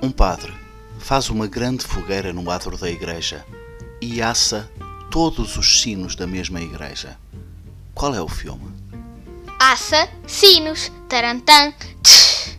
Um padre faz uma grande fogueira no adro da igreja e assa todos os sinos da mesma igreja. Qual é o filme? Assa, sinos, tarantã. Tch.